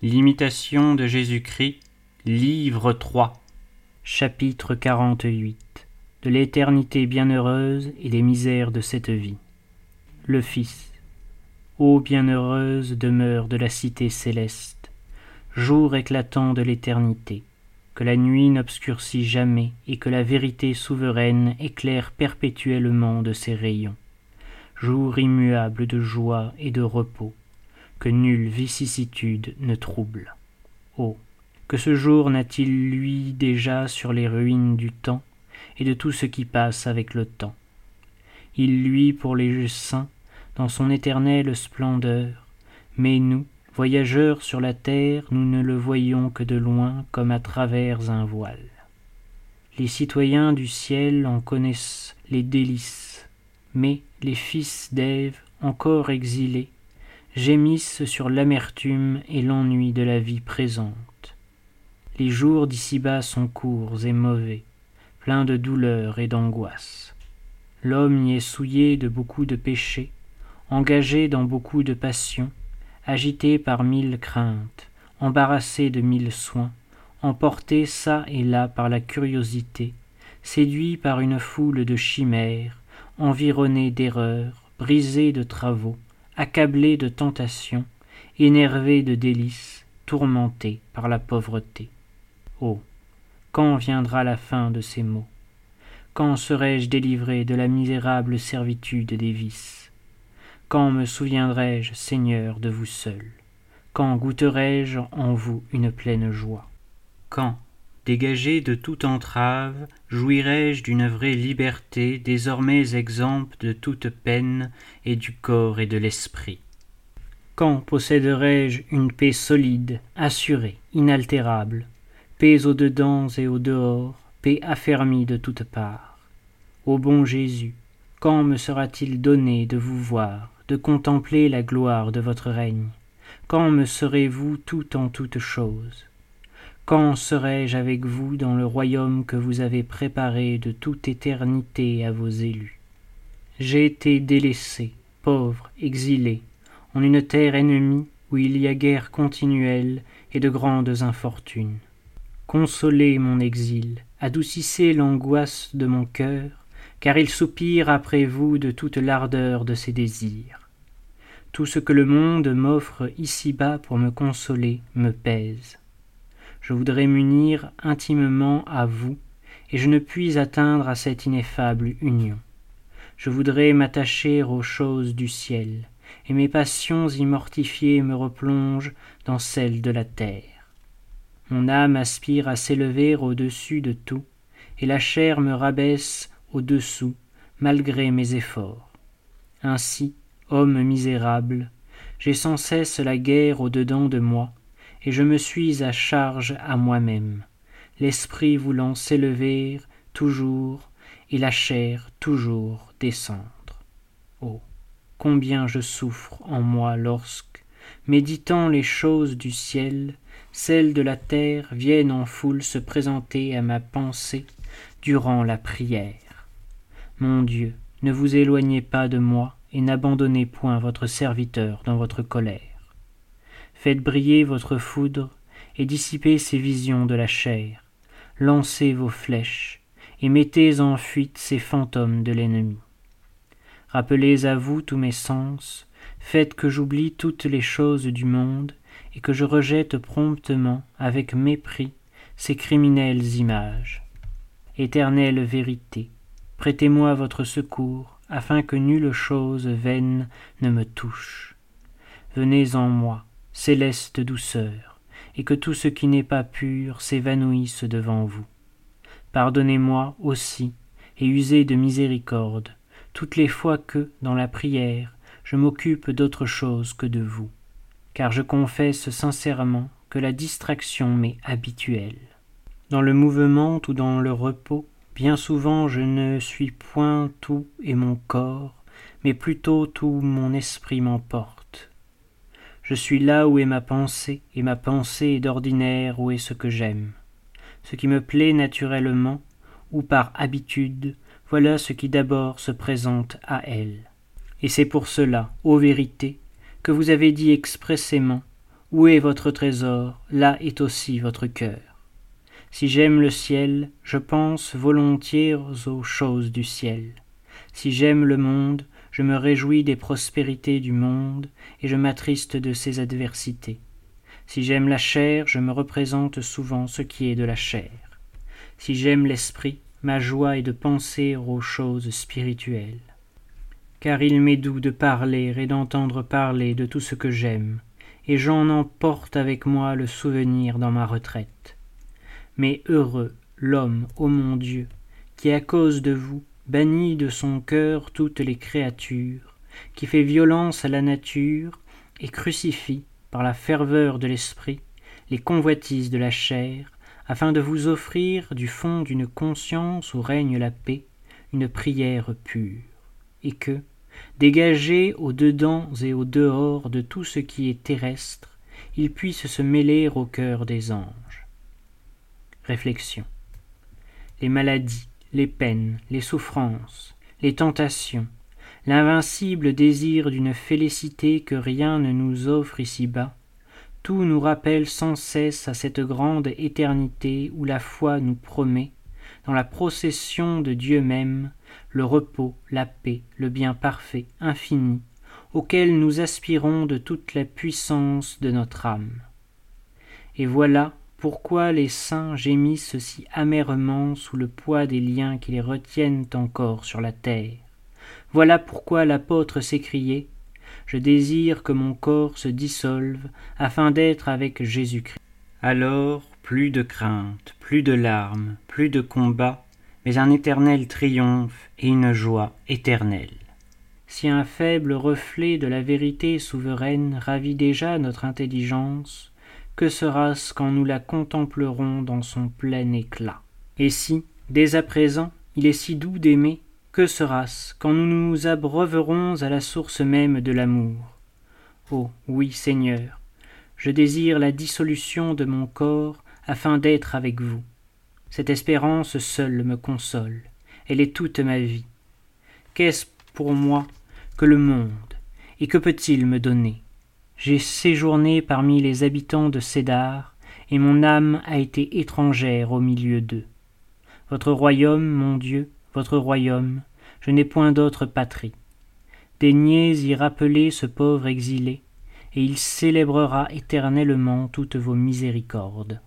L'imitation de Jésus-Christ, livre 3, chapitre 48 De l'éternité bienheureuse et des misères de cette vie. Le Fils. Ô bienheureuse demeure de la cité céleste, jour éclatant de l'éternité, que la nuit n'obscurcit jamais et que la vérité souveraine éclaire perpétuellement de ses rayons. Jour immuable de joie et de repos, que nulle vicissitude ne trouble. Oh, que ce jour n'a-t-il lui déjà sur les ruines du temps et de tout ce qui passe avec le temps? Il luit pour les saints dans son éternelle splendeur, mais nous, voyageurs sur la terre, nous ne le voyons que de loin comme à travers un voile. Les citoyens du ciel en connaissent les délices, mais les fils d'Ève, encore exilés, gémissent sur l'amertume et l'ennui de la vie présente. Les jours d'ici-bas sont courts et mauvais, pleins de douleur et d'angoisse. L'homme y est souillé de beaucoup de péchés, engagé dans beaucoup de passions, agité par mille craintes, embarrassé de mille soins, emporté çà et là par la curiosité, séduit par une foule de chimères, environné d'erreurs, brisé de travaux, accablé de tentations, énervé de délices, tourmenté par la pauvreté. Oh. Quand viendra la fin de ces maux? Quand serai-je délivré de la misérable servitude des vices? Quand me souviendrai-je, Seigneur, de vous seul? Quand goûterai-je en vous une pleine joie? Quand, dégagé de toute entrave, jouirai-je d'une vraie liberté, désormais exempte de toute peine, et du corps et de l'esprit. Quand posséderai-je une paix solide, assurée, inaltérable, paix au dedans et au dehors, paix affermie de toutes parts? Ô bon Jésus, quand me sera-t-il donné de vous voir, de contempler la gloire de votre règne? Quand me serez-vous tout en toutes choses? Quand serai-je avec vous dans le royaume que vous avez préparé de toute éternité à vos élus? J'ai été délaissé, pauvre, exilé, en une terre ennemie où il y a guerre continuelle et de grandes infortunes. Consolez mon exil, adoucissez l'angoisse de mon cœur, car il soupire après vous de toute l'ardeur de ses désirs. Tout ce que le monde m'offre ici-bas pour me consoler me pèse je voudrais m'unir intimement à vous, et je ne puis atteindre à cette ineffable union. Je voudrais m'attacher aux choses du ciel, et mes passions immortifiées me replongent dans celles de la terre. Mon âme aspire à s'élever au-dessus de tout, et la chair me rabaisse au-dessous, malgré mes efforts. Ainsi, homme misérable, j'ai sans cesse la guerre au-dedans de moi, et je me suis à charge à moi-même, l'esprit voulant s'élever toujours et la chair toujours descendre. Oh. Combien je souffre en moi lorsque, méditant les choses du ciel, celles de la terre viennent en foule se présenter à ma pensée durant la prière. Mon Dieu, ne vous éloignez pas de moi et n'abandonnez point votre serviteur dans votre colère. Faites briller votre foudre et dissipez ces visions de la chair. Lancez vos flèches et mettez en fuite ces fantômes de l'ennemi. Rappelez à vous tous mes sens, faites que j'oublie toutes les choses du monde et que je rejette promptement, avec mépris, ces criminelles images. Éternelle vérité, prêtez-moi votre secours, afin que nulle chose vaine ne me touche. Venez en moi, céleste douceur, et que tout ce qui n'est pas pur s'évanouisse devant vous. Pardonnez-moi aussi, et usez de miséricorde, toutes les fois que, dans la prière, je m'occupe d'autre chose que de vous, car je confesse sincèrement que la distraction m'est habituelle. Dans le mouvement ou dans le repos, bien souvent je ne suis point tout et mon corps, mais plutôt tout mon esprit m'emporte je suis là où est ma pensée, et ma pensée est d'ordinaire où est ce que j'aime. Ce qui me plaît naturellement, ou par habitude, voilà ce qui d'abord se présente à elle. Et c'est pour cela, ô vérité, que vous avez dit expressément, Où est votre trésor, là est aussi votre cœur. Si j'aime le ciel, je pense volontiers aux choses du ciel. Si j'aime le monde, je me réjouis des prospérités du monde, et je m'attriste de ses adversités. Si j'aime la chair, je me représente souvent ce qui est de la chair. Si j'aime l'esprit, ma joie est de penser aux choses spirituelles. Car il m'est doux de parler et d'entendre parler de tout ce que j'aime, et j'en emporte avec moi le souvenir dans ma retraite. Mais heureux l'homme, ô mon Dieu, qui à cause de vous bannit de son cœur toutes les créatures, qui fait violence à la nature et crucifie, par la ferveur de l'esprit, les convoitises de la chair, afin de vous offrir du fond d'une conscience où règne la paix, une prière pure, et que, dégagé au dedans et au dehors de tout ce qui est terrestre, il puisse se mêler au cœur des anges. Réflexion. Les maladies, les peines, les souffrances, les tentations, l'invincible désir d'une félicité que rien ne nous offre ici-bas, tout nous rappelle sans cesse à cette grande éternité où la foi nous promet, dans la procession de Dieu même, le repos, la paix, le bien parfait, infini, auquel nous aspirons de toute la puissance de notre âme. Et voilà pourquoi les saints gémissent si amèrement sous le poids des liens qui les retiennent encore sur la terre? Voilà pourquoi l'apôtre s'écriait Je désire que mon corps se dissolve afin d'être avec Jésus-Christ. Alors, plus de crainte, plus de larmes, plus de combats, mais un éternel triomphe et une joie éternelle. Si un faible reflet de la vérité souveraine ravit déjà notre intelligence, que sera-ce quand nous la contemplerons dans son plein éclat? Et si, dès à présent, il est si doux d'aimer, que sera-ce quand nous nous abreuverons à la source même de l'amour? Oh oui, Seigneur, je désire la dissolution de mon corps afin d'être avec vous. Cette espérance seule me console, elle est toute ma vie. Qu'est-ce pour moi que le monde, et que peut-il me donner? J'ai séjourné parmi les habitants de Cédar, et mon âme a été étrangère au milieu d'eux. Votre royaume, mon Dieu, votre royaume, je n'ai point d'autre patrie. Daignez y rappeler ce pauvre exilé, et il célébrera éternellement toutes vos miséricordes.